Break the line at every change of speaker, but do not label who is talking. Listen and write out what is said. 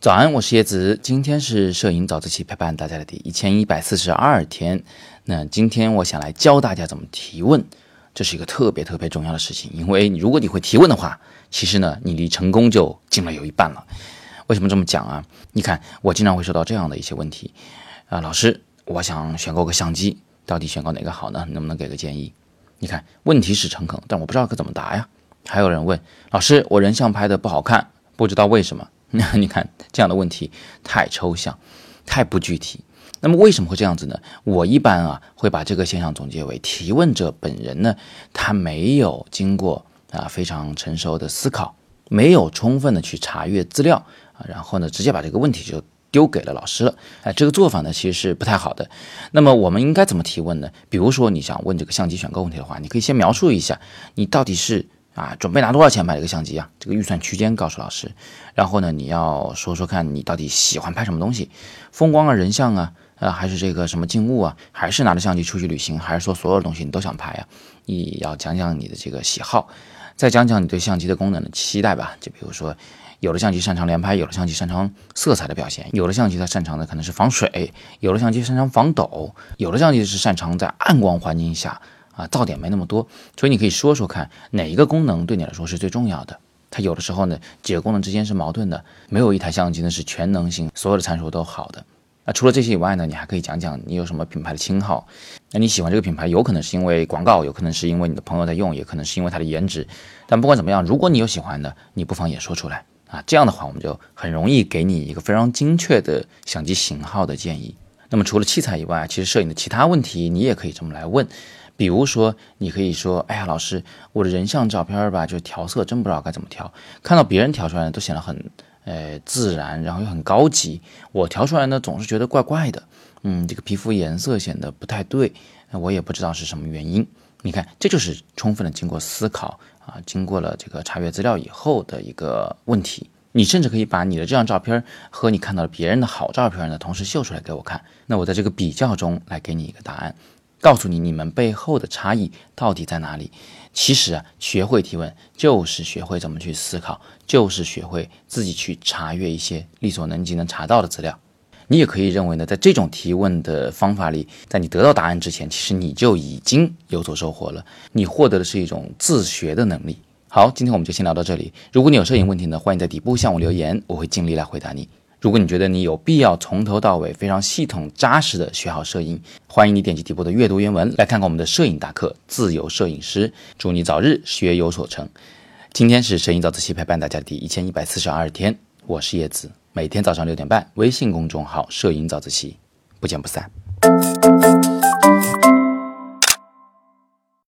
早安，我是叶子，今天是摄影早自习陪伴大家的第一千一百四十二天。那今天我想来教大家怎么提问，这是一个特别特别重要的事情，因为如果你会提问的话，其实呢，你离成功就近了有一半了。为什么这么讲啊？你看，我经常会收到这样的一些问题啊，老师，我想选购个相机，到底选购哪个好呢？能不能给个建议？你看，问题是诚恳，但我不知道该怎么答呀。还有人问老师，我人像拍的不好看，不知道为什么。那 你看这样的问题太抽象，太不具体。那么为什么会这样子呢？我一般啊会把这个现象总结为提问者本人呢，他没有经过啊非常成熟的思考，没有充分的去查阅资料啊，然后呢直接把这个问题就丢给了老师了。哎，这个做法呢其实是不太好的。那么我们应该怎么提问呢？比如说你想问这个相机选购问题的话，你可以先描述一下你到底是。啊，准备拿多少钱买这个相机啊？这个预算区间告诉老师，然后呢，你要说说看你到底喜欢拍什么东西，风光啊、人像啊，呃，还是这个什么静物啊，还是拿着相机出去旅行，还是说所有的东西你都想拍啊？你要讲讲你的这个喜好，再讲讲你对相机的功能的期待吧。就比如说，有的相机擅长连拍，有的相机擅长色彩的表现，有的相机它擅长的可能是防水，有的相机擅长防抖，有的相机是擅长在暗光环境下。啊，噪点没那么多，所以你可以说说看哪一个功能对你来说是最重要的。它有的时候呢，几个功能之间是矛盾的，没有一台相机呢是全能性，所有的参数都好的。那除了这些以外呢，你还可以讲讲你有什么品牌的称号。那你喜欢这个品牌，有可能是因为广告，有可能是因为你的朋友在用，也可能是因为它的颜值。但不管怎么样，如果你有喜欢的，你不妨也说出来啊。这样的话，我们就很容易给你一个非常精确的相机型号的建议。那么除了器材以外，其实摄影的其他问题你也可以这么来问。比如说，你可以说：“哎呀，老师，我的人像照片吧，就调色真不知道该怎么调。看到别人调出来的都显得很，呃，自然，然后又很高级。我调出来呢，总是觉得怪怪的。嗯，这个皮肤颜色显得不太对，我也不知道是什么原因。你看，这就是充分的经过思考啊，经过了这个查阅资料以后的一个问题。你甚至可以把你的这张照片和你看到别人的好照片呢，同时秀出来给我看。那我在这个比较中来给你一个答案。”告诉你，你们背后的差异到底在哪里？其实啊，学会提问就是学会怎么去思考，就是学会自己去查阅一些力所能及能查到的资料。你也可以认为呢，在这种提问的方法里，在你得到答案之前，其实你就已经有所收获了。你获得的是一种自学的能力。好，今天我们就先聊到这里。如果你有摄影问题呢，欢迎在底部向我留言，我会尽力来回答你。如果你觉得你有必要从头到尾非常系统扎实的学好摄影，欢迎你点击底部的阅读原文来看看我们的摄影大课《自由摄影师》，祝你早日学有所成。今天是摄影早自习陪伴大家第一千一百四十二天，我是叶子，每天早上六点半，微信公众号“摄影早自习”，不见不散。